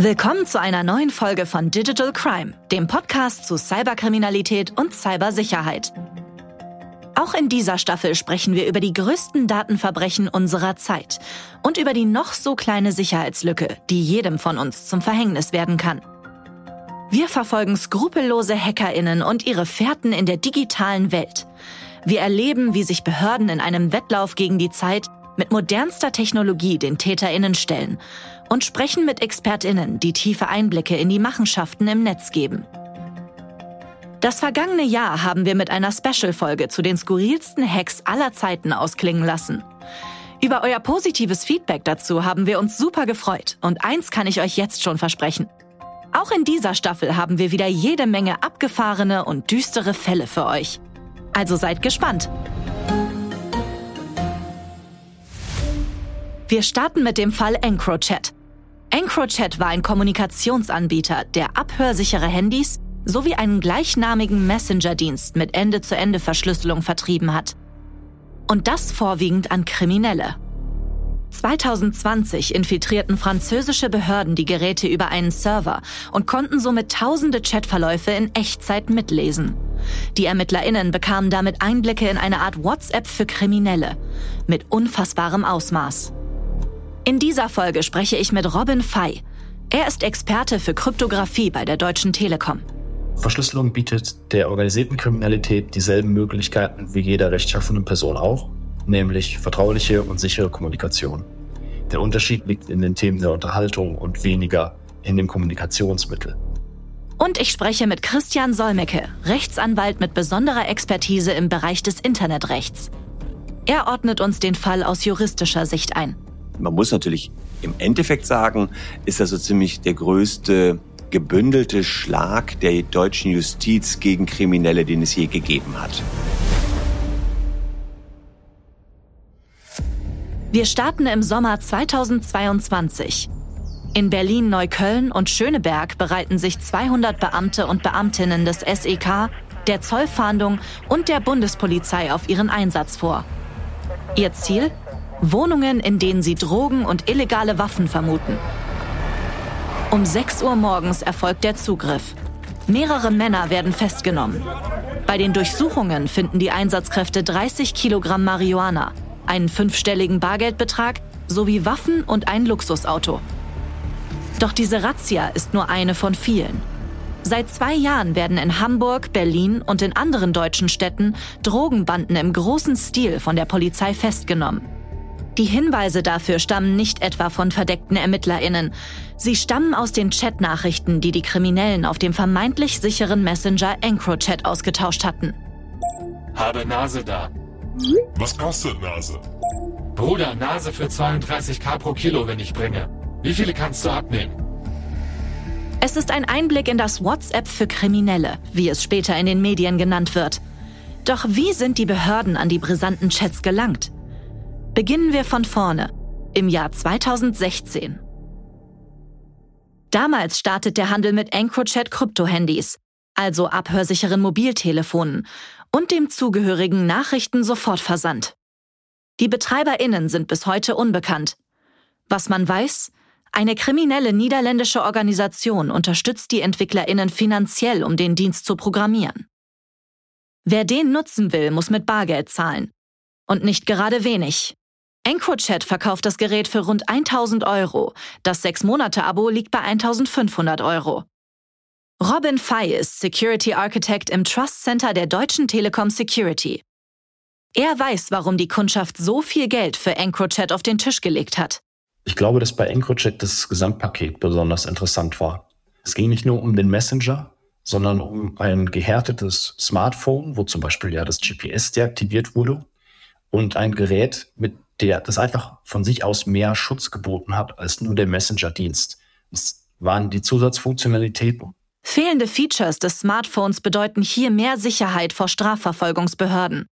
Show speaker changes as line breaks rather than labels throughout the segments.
Willkommen zu einer neuen Folge von Digital Crime, dem Podcast zu Cyberkriminalität und Cybersicherheit. Auch in dieser Staffel sprechen wir über die größten Datenverbrechen unserer Zeit und über die noch so kleine Sicherheitslücke, die jedem von uns zum Verhängnis werden kann. Wir verfolgen skrupellose Hackerinnen und ihre Fährten in der digitalen Welt. Wir erleben, wie sich Behörden in einem Wettlauf gegen die Zeit mit modernster Technologie den Täterinnen stellen und sprechen mit Expertinnen, die tiefe Einblicke in die Machenschaften im Netz geben. Das vergangene Jahr haben wir mit einer Special-Folge zu den skurrilsten Hacks aller Zeiten ausklingen lassen. Über euer positives Feedback dazu haben wir uns super gefreut und eins kann ich euch jetzt schon versprechen. Auch in dieser Staffel haben wir wieder jede Menge abgefahrene und düstere Fälle für euch. Also seid gespannt. Wir starten mit dem Fall EncroChat. EncroChat war ein Kommunikationsanbieter, der abhörsichere Handys sowie einen gleichnamigen Messenger-Dienst mit Ende-zu-Ende-Verschlüsselung vertrieben hat. Und das vorwiegend an Kriminelle. 2020 infiltrierten französische Behörden die Geräte über einen Server und konnten somit tausende Chatverläufe in Echtzeit mitlesen. Die ErmittlerInnen bekamen damit Einblicke in eine Art WhatsApp für Kriminelle mit unfassbarem Ausmaß. In dieser Folge spreche ich mit Robin Fey. Er ist Experte für Kryptographie bei der Deutschen Telekom.
Verschlüsselung bietet der organisierten Kriminalität dieselben Möglichkeiten wie jeder rechtschaffenen Person auch, nämlich vertrauliche und sichere Kommunikation. Der Unterschied liegt in den Themen der Unterhaltung und weniger in dem Kommunikationsmittel.
Und ich spreche mit Christian Solmecke, Rechtsanwalt mit besonderer Expertise im Bereich des Internetrechts. Er ordnet uns den Fall aus juristischer Sicht ein.
Man muss natürlich im Endeffekt sagen, ist das so ziemlich der größte gebündelte Schlag der deutschen Justiz gegen Kriminelle, den es je gegeben hat.
Wir starten im Sommer 2022. In Berlin-Neukölln und Schöneberg bereiten sich 200 Beamte und Beamtinnen des SEK, der Zollfahndung und der Bundespolizei auf ihren Einsatz vor. Ihr Ziel? Wohnungen, in denen sie Drogen und illegale Waffen vermuten. Um 6 Uhr morgens erfolgt der Zugriff. Mehrere Männer werden festgenommen. Bei den Durchsuchungen finden die Einsatzkräfte 30 Kilogramm Marihuana, einen fünfstelligen Bargeldbetrag sowie Waffen und ein Luxusauto. Doch diese Razzia ist nur eine von vielen. Seit zwei Jahren werden in Hamburg, Berlin und in anderen deutschen Städten Drogenbanden im großen Stil von der Polizei festgenommen. Die Hinweise dafür stammen nicht etwa von verdeckten Ermittlerinnen. Sie stammen aus den Chatnachrichten, die die Kriminellen auf dem vermeintlich sicheren Messenger EncroChat ausgetauscht hatten.
Habe Nase da.
Was kostet Nase?
Bruder, Nase für 32k pro Kilo, wenn ich bringe. Wie viele kannst du abnehmen?
Es ist ein Einblick in das WhatsApp für Kriminelle, wie es später in den Medien genannt wird. Doch wie sind die Behörden an die brisanten Chats gelangt? Beginnen wir von vorne, im Jahr 2016. Damals startet der Handel mit EncroChat Krypto-Handys, also abhörsicheren Mobiltelefonen und dem zugehörigen Nachrichten-Sofortversand. Die BetreiberInnen sind bis heute unbekannt. Was man weiß, eine kriminelle niederländische Organisation unterstützt die EntwicklerInnen finanziell, um den Dienst zu programmieren. Wer den nutzen will, muss mit Bargeld zahlen. Und nicht gerade wenig. EncroChat verkauft das Gerät für rund 1000 Euro. Das 6-Monate-Abo liegt bei 1500 Euro. Robin Fey ist Security Architect im Trust Center der Deutschen Telekom Security. Er weiß, warum die Kundschaft so viel Geld für EncroChat auf den Tisch gelegt hat.
Ich glaube, dass bei EncroChat das Gesamtpaket besonders interessant war. Es ging nicht nur um den Messenger, sondern um ein gehärtetes Smartphone, wo zum Beispiel ja das GPS deaktiviert wurde, und ein Gerät, mit der das einfach von sich aus mehr Schutz geboten hat als nur der Messenger-Dienst. Es waren die Zusatzfunktionalitäten.
Fehlende Features des Smartphones bedeuten hier mehr Sicherheit vor Strafverfolgungsbehörden.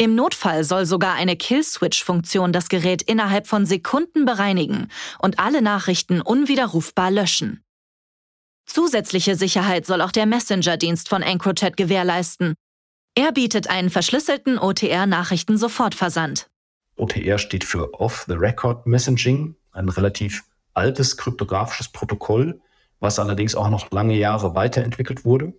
Im Notfall soll sogar eine Kill-Switch-Funktion das Gerät innerhalb von Sekunden bereinigen und alle Nachrichten unwiderrufbar löschen. Zusätzliche Sicherheit soll auch der Messenger-Dienst von EncroChat gewährleisten. Er bietet einen verschlüsselten OTR-Nachrichten-Sofortversand.
OTR steht für Off-the-Record Messaging, ein relativ altes kryptografisches Protokoll, was allerdings auch noch lange Jahre weiterentwickelt wurde.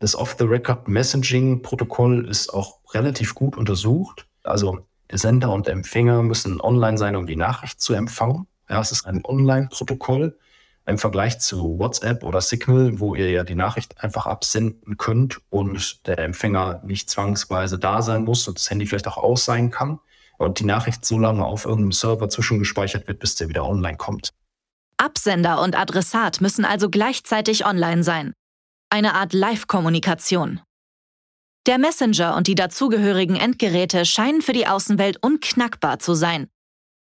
Das Off-the-Record-Messaging-Protokoll ist auch relativ gut untersucht. Also der Sender und der Empfänger müssen online sein, um die Nachricht zu empfangen. Ja, es ist ein Online-Protokoll im Vergleich zu WhatsApp oder Signal, wo ihr ja die Nachricht einfach absenden könnt und der Empfänger nicht zwangsweise da sein muss und das Handy vielleicht auch aus sein kann und die Nachricht so lange auf irgendeinem Server zwischengespeichert wird, bis der wieder online kommt.
Absender und Adressat müssen also gleichzeitig online sein. Eine Art Live-Kommunikation. Der Messenger und die dazugehörigen Endgeräte scheinen für die Außenwelt unknackbar zu sein.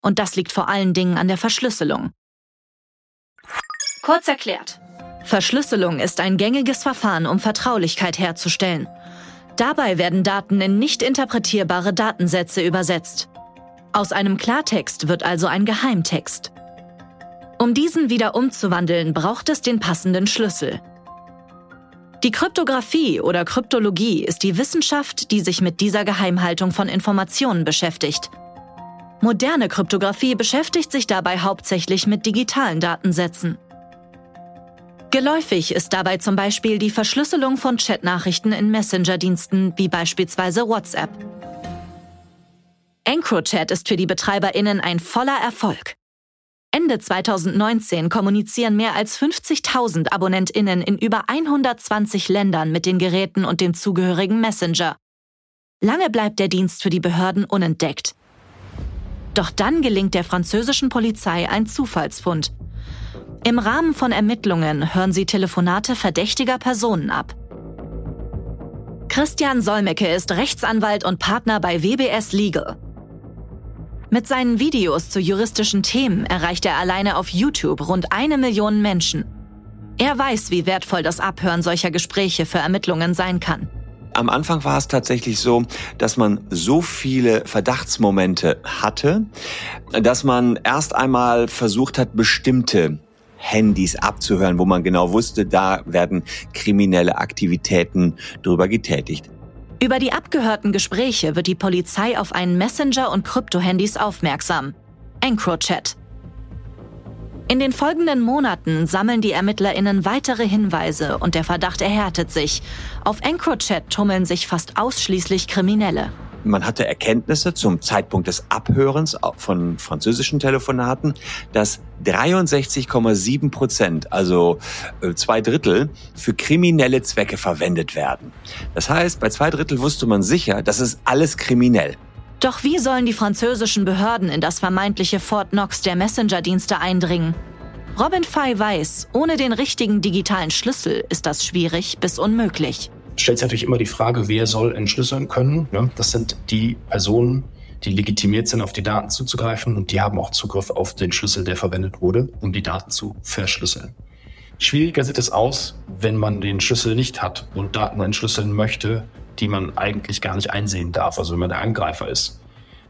Und das liegt vor allen Dingen an der Verschlüsselung. Kurz erklärt. Verschlüsselung ist ein gängiges Verfahren, um Vertraulichkeit herzustellen. Dabei werden Daten in nicht interpretierbare Datensätze übersetzt. Aus einem Klartext wird also ein Geheimtext. Um diesen wieder umzuwandeln, braucht es den passenden Schlüssel. Die Kryptographie oder Kryptologie ist die Wissenschaft, die sich mit dieser Geheimhaltung von Informationen beschäftigt. Moderne Kryptographie beschäftigt sich dabei hauptsächlich mit digitalen Datensätzen. Geläufig ist dabei zum Beispiel die Verschlüsselung von Chatnachrichten in Messenger-Diensten wie beispielsweise WhatsApp. EncroChat ist für die BetreiberInnen ein voller Erfolg. Ende 2019 kommunizieren mehr als 50.000 AbonnentInnen in über 120 Ländern mit den Geräten und dem zugehörigen Messenger. Lange bleibt der Dienst für die Behörden unentdeckt. Doch dann gelingt der französischen Polizei ein Zufallsfund. Im Rahmen von Ermittlungen hören sie Telefonate verdächtiger Personen ab. Christian Solmecke ist Rechtsanwalt und Partner bei WBS Legal. Mit seinen Videos zu juristischen Themen erreicht er alleine auf YouTube rund eine Million Menschen. Er weiß, wie wertvoll das Abhören solcher Gespräche für Ermittlungen sein kann.
Am Anfang war es tatsächlich so, dass man so viele Verdachtsmomente hatte, dass man erst einmal versucht hat, bestimmte Handys abzuhören, wo man genau wusste, da werden kriminelle Aktivitäten drüber getätigt.
Über die abgehörten Gespräche wird die Polizei auf einen Messenger und Krypto-Handys aufmerksam. EncroChat. In den folgenden Monaten sammeln die ErmittlerInnen weitere Hinweise und der Verdacht erhärtet sich. Auf EncroChat tummeln sich fast ausschließlich Kriminelle.
Man hatte Erkenntnisse zum Zeitpunkt des Abhörens von französischen Telefonaten, dass 63,7 Prozent, also äh, zwei Drittel, für kriminelle Zwecke verwendet werden. Das heißt, bei zwei Drittel wusste man sicher, das ist alles kriminell.
Doch wie sollen die französischen Behörden in das vermeintliche Fort Knox der Messenger-Dienste eindringen? Robin Fay weiß, ohne den richtigen digitalen Schlüssel ist das schwierig bis unmöglich
stellt sich natürlich immer die Frage, wer soll entschlüsseln können. Ne? Das sind die Personen, die legitimiert sind, auf die Daten zuzugreifen und die haben auch Zugriff auf den Schlüssel, der verwendet wurde, um die Daten zu verschlüsseln. Schwieriger sieht es aus, wenn man den Schlüssel nicht hat und Daten entschlüsseln möchte, die man eigentlich gar nicht einsehen darf, also wenn man der Angreifer ist.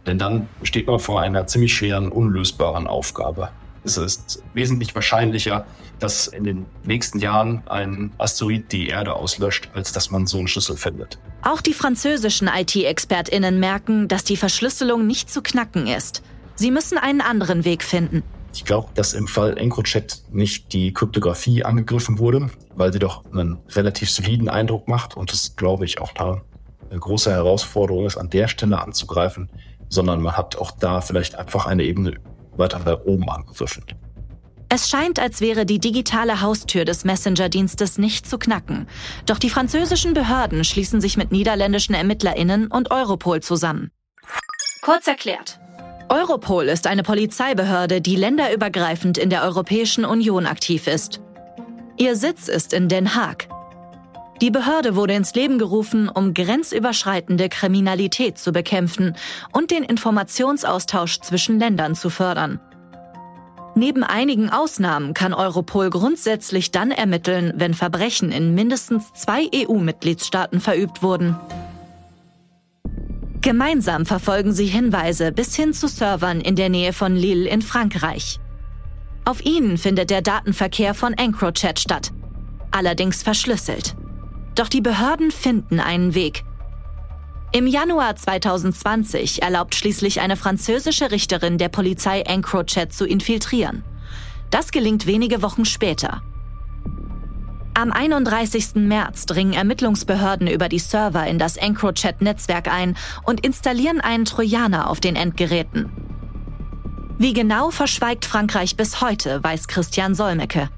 Denn dann steht man vor einer ziemlich schweren, unlösbaren Aufgabe. Es ist wesentlich wahrscheinlicher, dass in den nächsten Jahren ein Asteroid die Erde auslöscht, als dass man so einen Schlüssel findet.
Auch die französischen IT-ExpertInnen merken, dass die Verschlüsselung nicht zu knacken ist. Sie müssen einen anderen Weg finden.
Ich glaube, dass im Fall EncroChat nicht die Kryptographie angegriffen wurde, weil sie doch einen relativ soliden Eindruck macht und es, glaube ich, auch da eine große Herausforderung ist, an der Stelle anzugreifen, sondern man hat auch da vielleicht einfach eine Ebene weiter nach oben angegriffen.
Es scheint, als wäre die digitale Haustür des Messenger-Dienstes nicht zu knacken. Doch die französischen Behörden schließen sich mit niederländischen ErmittlerInnen und Europol zusammen. Kurz erklärt. Europol ist eine Polizeibehörde, die länderübergreifend in der Europäischen Union aktiv ist. Ihr Sitz ist in Den Haag. Die Behörde wurde ins Leben gerufen, um grenzüberschreitende Kriminalität zu bekämpfen und den Informationsaustausch zwischen Ländern zu fördern. Neben einigen Ausnahmen kann Europol grundsätzlich dann ermitteln, wenn Verbrechen in mindestens zwei EU-Mitgliedstaaten verübt wurden. Gemeinsam verfolgen sie Hinweise bis hin zu Servern in der Nähe von Lille in Frankreich. Auf ihnen findet der Datenverkehr von EncroChat statt, allerdings verschlüsselt. Doch die Behörden finden einen Weg. Im Januar 2020 erlaubt schließlich eine französische Richterin der Polizei EncroChat zu infiltrieren. Das gelingt wenige Wochen später. Am 31. März dringen Ermittlungsbehörden über die Server in das EncroChat-Netzwerk ein und installieren einen Trojaner auf den Endgeräten. Wie genau verschweigt Frankreich bis heute, weiß Christian Solmecke.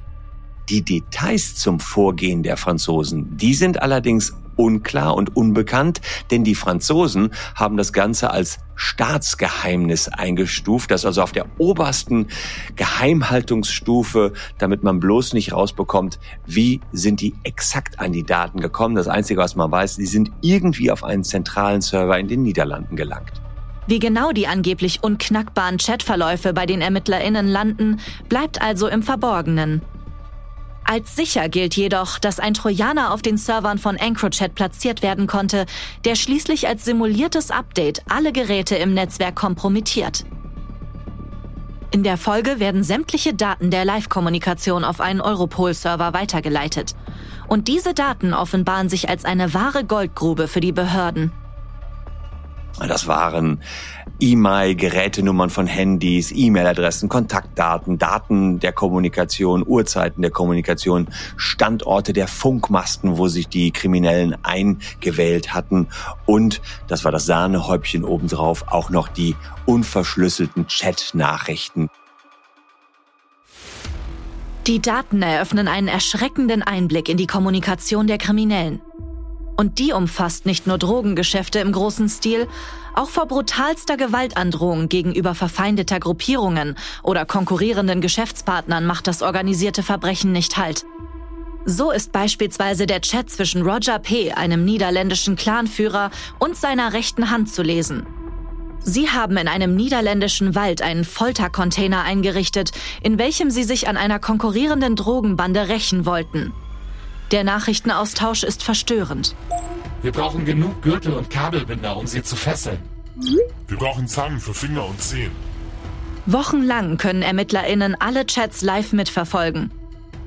Die Details zum Vorgehen der Franzosen, die sind allerdings unklar und unbekannt, denn die Franzosen haben das Ganze als Staatsgeheimnis eingestuft, das also auf der obersten Geheimhaltungsstufe, damit man bloß nicht rausbekommt, wie sind die exakt an die Daten gekommen. Das Einzige, was man weiß, die sind irgendwie auf einen zentralen Server in den Niederlanden gelangt.
Wie genau die angeblich unknackbaren Chatverläufe bei den ErmittlerInnen landen, bleibt also im Verborgenen. Als sicher gilt jedoch, dass ein Trojaner auf den Servern von EncroChat platziert werden konnte, der schließlich als simuliertes Update alle Geräte im Netzwerk kompromittiert. In der Folge werden sämtliche Daten der Live-Kommunikation auf einen Europol-Server weitergeleitet. Und diese Daten offenbaren sich als eine wahre Goldgrube für die Behörden.
Das waren E-Mail, Gerätenummern von Handys, E-Mail-Adressen, Kontaktdaten, Daten der Kommunikation, Uhrzeiten der Kommunikation, Standorte der Funkmasten, wo sich die Kriminellen eingewählt hatten und, das war das Sahnehäubchen obendrauf, auch noch die unverschlüsselten Chat-Nachrichten.
Die Daten eröffnen einen erschreckenden Einblick in die Kommunikation der Kriminellen. Und die umfasst nicht nur Drogengeschäfte im großen Stil, auch vor brutalster Gewaltandrohung gegenüber verfeindeter Gruppierungen oder konkurrierenden Geschäftspartnern macht das organisierte Verbrechen nicht Halt. So ist beispielsweise der Chat zwischen Roger P., einem niederländischen Clanführer, und seiner rechten Hand zu lesen. Sie haben in einem niederländischen Wald einen Foltercontainer eingerichtet, in welchem sie sich an einer konkurrierenden Drogenbande rächen wollten. Der Nachrichtenaustausch ist verstörend.
Wir brauchen genug Gürtel und Kabelbinder, um sie zu fesseln.
Wir brauchen Zangen für Finger und Zehen.
Wochenlang können ErmittlerInnen alle Chats live mitverfolgen.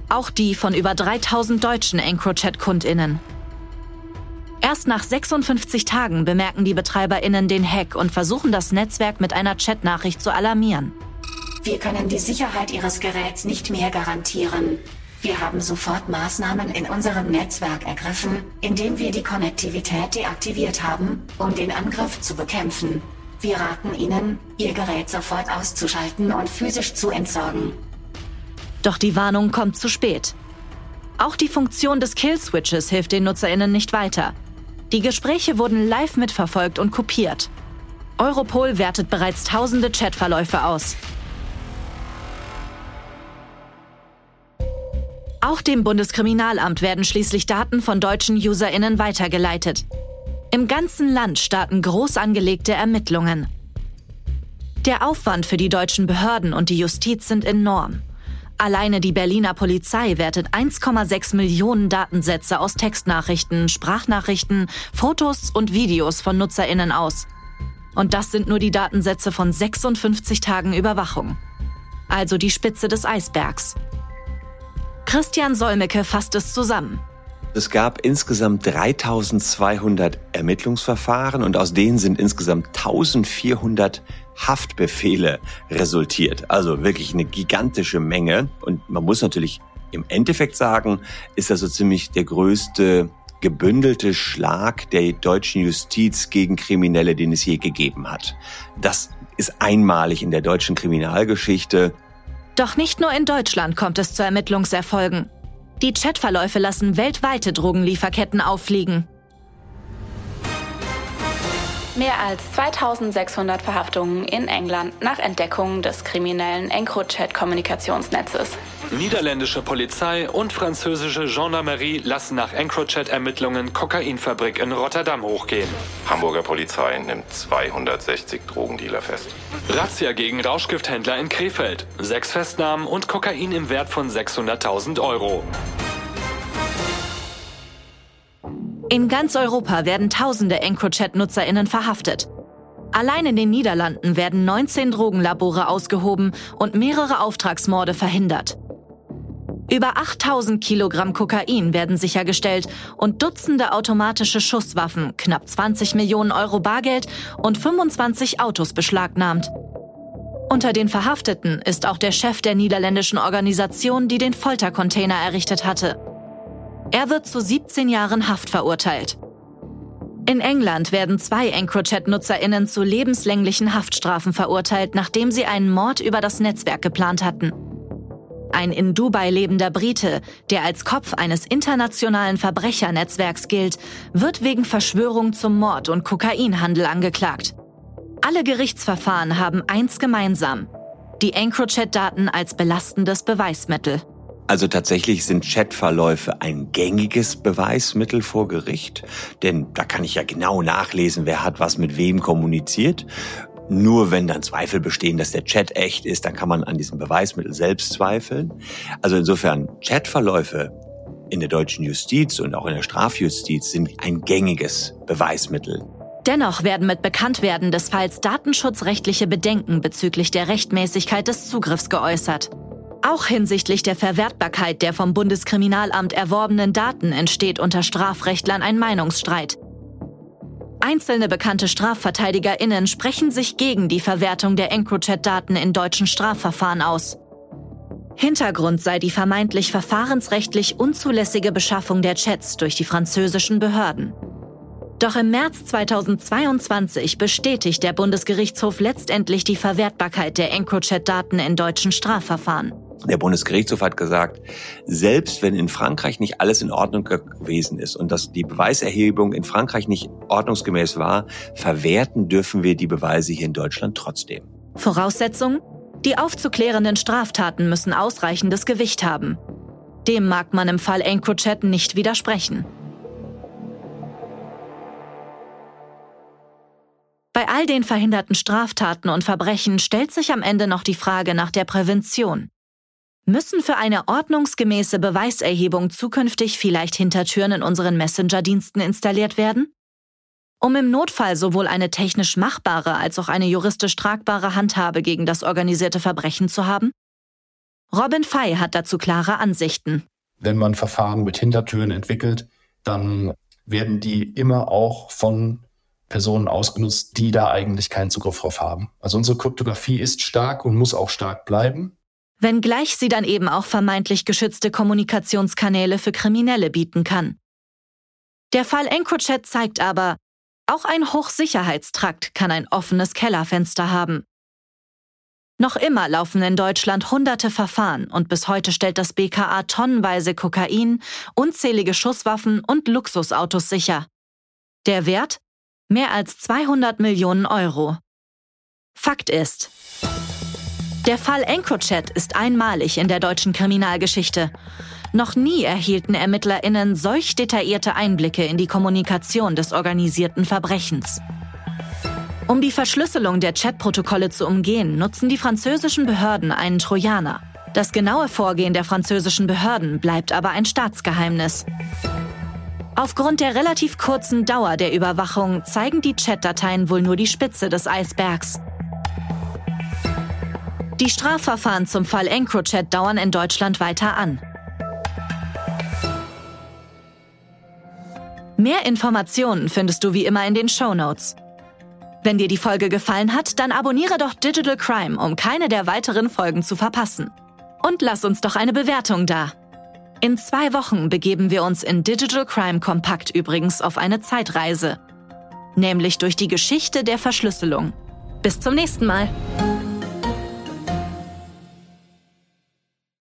Auch die von über 3000 deutschen EncroChat-KundInnen. Erst nach 56 Tagen bemerken die BetreiberInnen den Hack und versuchen das Netzwerk mit einer Chatnachricht zu alarmieren.
Wir können die Sicherheit Ihres Geräts nicht mehr garantieren. Wir haben sofort Maßnahmen in unserem Netzwerk ergriffen, indem wir die Konnektivität deaktiviert haben, um den Angriff zu bekämpfen. Wir raten Ihnen, Ihr Gerät sofort auszuschalten und physisch zu entsorgen.
Doch die Warnung kommt zu spät. Auch die Funktion des Kill-Switches hilft den NutzerInnen nicht weiter. Die Gespräche wurden live mitverfolgt und kopiert. Europol wertet bereits tausende Chatverläufe aus. Auch dem Bundeskriminalamt werden schließlich Daten von deutschen UserInnen weitergeleitet. Im ganzen Land starten groß angelegte Ermittlungen. Der Aufwand für die deutschen Behörden und die Justiz sind enorm. Alleine die Berliner Polizei wertet 1,6 Millionen Datensätze aus Textnachrichten, Sprachnachrichten, Fotos und Videos von Nutzerinnen aus. Und das sind nur die Datensätze von 56 Tagen Überwachung. Also die Spitze des Eisbergs. Christian Solmecke fasst es zusammen.
Es gab insgesamt 3200 Ermittlungsverfahren und aus denen sind insgesamt 1400 Haftbefehle resultiert. Also wirklich eine gigantische Menge. Und man muss natürlich im Endeffekt sagen, ist das so ziemlich der größte gebündelte Schlag der deutschen Justiz gegen Kriminelle, den es je gegeben hat. Das ist einmalig in der deutschen Kriminalgeschichte.
Doch nicht nur in Deutschland kommt es zu Ermittlungserfolgen. Die Chatverläufe lassen weltweite Drogenlieferketten auffliegen.
Mehr als 2600 Verhaftungen in England nach Entdeckung des kriminellen EncroChat-Kommunikationsnetzes.
Niederländische Polizei und französische Gendarmerie lassen nach EncroChat-Ermittlungen Kokainfabrik in Rotterdam hochgehen.
Hamburger Polizei nimmt 260 Drogendealer fest.
Razzia gegen Rauschgifthändler in Krefeld. Sechs Festnahmen und Kokain im Wert von 600.000 Euro.
In ganz Europa werden tausende EncroChat-NutzerInnen verhaftet. Allein in den Niederlanden werden 19 Drogenlabore ausgehoben und mehrere Auftragsmorde verhindert. Über 8000 Kilogramm Kokain werden sichergestellt und Dutzende automatische Schusswaffen, knapp 20 Millionen Euro Bargeld und 25 Autos beschlagnahmt. Unter den Verhafteten ist auch der Chef der niederländischen Organisation, die den Foltercontainer errichtet hatte. Er wird zu 17 Jahren Haft verurteilt. In England werden zwei EncroChat-NutzerInnen zu lebenslänglichen Haftstrafen verurteilt, nachdem sie einen Mord über das Netzwerk geplant hatten. Ein in Dubai lebender Brite, der als Kopf eines internationalen Verbrechernetzwerks gilt, wird wegen Verschwörung zum Mord und Kokainhandel angeklagt. Alle Gerichtsverfahren haben eins gemeinsam. Die EncroChat-Daten als belastendes Beweismittel.
Also tatsächlich sind Chatverläufe ein gängiges Beweismittel vor Gericht, denn da kann ich ja genau nachlesen, wer hat was mit wem kommuniziert. Nur wenn dann Zweifel bestehen, dass der Chat echt ist, dann kann man an diesem Beweismittel selbst zweifeln. Also insofern Chatverläufe in der deutschen Justiz und auch in der Strafjustiz sind ein gängiges Beweismittel.
Dennoch werden mit Bekanntwerden des Falls datenschutzrechtliche Bedenken bezüglich der Rechtmäßigkeit des Zugriffs geäußert. Auch hinsichtlich der Verwertbarkeit der vom Bundeskriminalamt erworbenen Daten entsteht unter Strafrechtlern ein Meinungsstreit. Einzelne bekannte StrafverteidigerInnen sprechen sich gegen die Verwertung der EncroChat-Daten in deutschen Strafverfahren aus. Hintergrund sei die vermeintlich verfahrensrechtlich unzulässige Beschaffung der Chats durch die französischen Behörden. Doch im März 2022 bestätigt der Bundesgerichtshof letztendlich die Verwertbarkeit der EncroChat-Daten in deutschen Strafverfahren.
Der Bundesgerichtshof hat gesagt, selbst wenn in Frankreich nicht alles in Ordnung gewesen ist und dass die Beweiserhebung in Frankreich nicht ordnungsgemäß war, verwerten dürfen wir die Beweise hier in Deutschland trotzdem.
Voraussetzung? Die aufzuklärenden Straftaten müssen ausreichendes Gewicht haben. Dem mag man im Fall EncroChat nicht widersprechen. Bei all den verhinderten Straftaten und Verbrechen stellt sich am Ende noch die Frage nach der Prävention. Müssen für eine ordnungsgemäße Beweiserhebung zukünftig vielleicht Hintertüren in unseren Messenger-Diensten installiert werden? Um im Notfall sowohl eine technisch machbare als auch eine juristisch tragbare Handhabe gegen das organisierte Verbrechen zu haben? Robin Fay hat dazu klare Ansichten.
Wenn man Verfahren mit Hintertüren entwickelt, dann werden die immer auch von Personen ausgenutzt, die da eigentlich keinen Zugriff drauf haben. Also unsere Kryptographie ist stark und muss auch stark bleiben
wenngleich sie dann eben auch vermeintlich geschützte Kommunikationskanäle für Kriminelle bieten kann. Der Fall EncroChat zeigt aber, auch ein Hochsicherheitstrakt kann ein offenes Kellerfenster haben. Noch immer laufen in Deutschland hunderte Verfahren und bis heute stellt das BKA tonnenweise Kokain, unzählige Schusswaffen und Luxusautos sicher. Der Wert? Mehr als 200 Millionen Euro. Fakt ist, der Fall EncroChat ist einmalig in der deutschen Kriminalgeschichte. Noch nie erhielten ErmittlerInnen solch detaillierte Einblicke in die Kommunikation des organisierten Verbrechens. Um die Verschlüsselung der Chatprotokolle zu umgehen, nutzen die französischen Behörden einen Trojaner. Das genaue Vorgehen der französischen Behörden bleibt aber ein Staatsgeheimnis. Aufgrund der relativ kurzen Dauer der Überwachung zeigen die Chatdateien wohl nur die Spitze des Eisbergs. Die Strafverfahren zum Fall EncroChat dauern in Deutschland weiter an. Mehr Informationen findest du wie immer in den Show Notes. Wenn dir die Folge gefallen hat, dann abonniere doch Digital Crime, um keine der weiteren Folgen zu verpassen. Und lass uns doch eine Bewertung da. In zwei Wochen begeben wir uns in Digital Crime Kompakt übrigens auf eine Zeitreise. Nämlich durch die Geschichte der Verschlüsselung. Bis zum nächsten Mal.